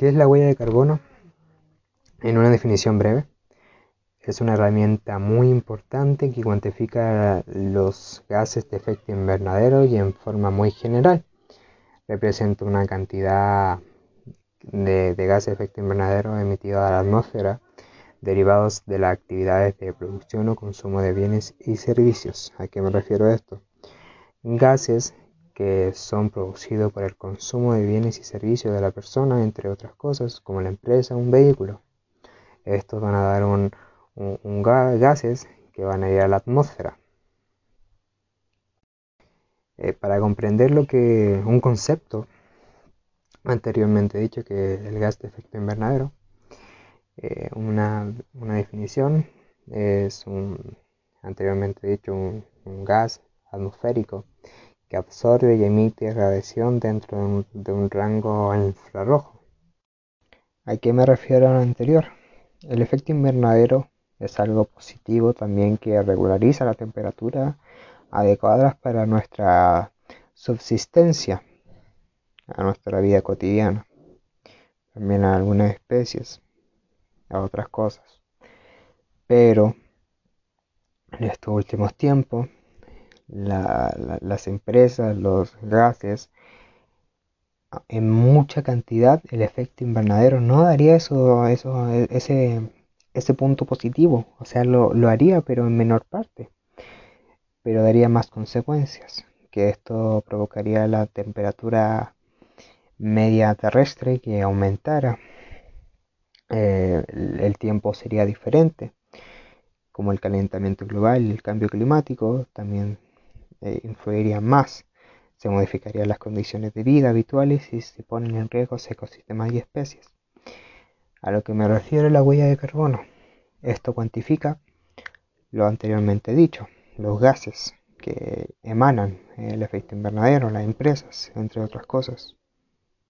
¿Qué es la huella de carbono? En una definición breve, es una herramienta muy importante que cuantifica los gases de efecto invernadero y en forma muy general representa una cantidad de, gases de efecto invernadero emitidos a la atmósfera derivados de las actividades de producción o consumo de bienes y servicios. ¿A qué me refiero a esto? Gases que son producidos por el consumo de bienes y servicios de la persona, entre otras cosas, como la empresa, un vehículo. Estos van a dar un, un, gases que van a ir a la atmósfera. Eh, para comprender lo que un concepto anteriormente dicho que el gas de efecto invernadero, eh, una, definición es un anteriormente dicho un, gas atmosférico que absorbe y emite radiación dentro de un, de un rango infrarrojo. ¿A qué me refiero a lo anterior? El efecto invernadero es algo positivo también que regulariza la temperatura adecuada para nuestra subsistencia, a nuestra vida cotidiana, también a algunas especies, a otras cosas. Pero en estos últimos tiempos, las empresas, los gases, en mucha cantidad, el efecto invernadero no daría eso, eso ese punto positivo, o sea, lo, haría pero en menor parte, pero daría más consecuencias, que esto provocaría la temperatura media terrestre que aumentara, eh, el tiempo sería diferente, como el calentamiento global el cambio climático también eh, influirían más, se modificarían las condiciones de vida habituales y se ponen en riesgo ecosistemas y especies. A lo que me refiero la huella de carbono. Esto cuantifica lo anteriormente dicho, los gases que emanan el efecto invernadero, las empresas, entre otras cosas.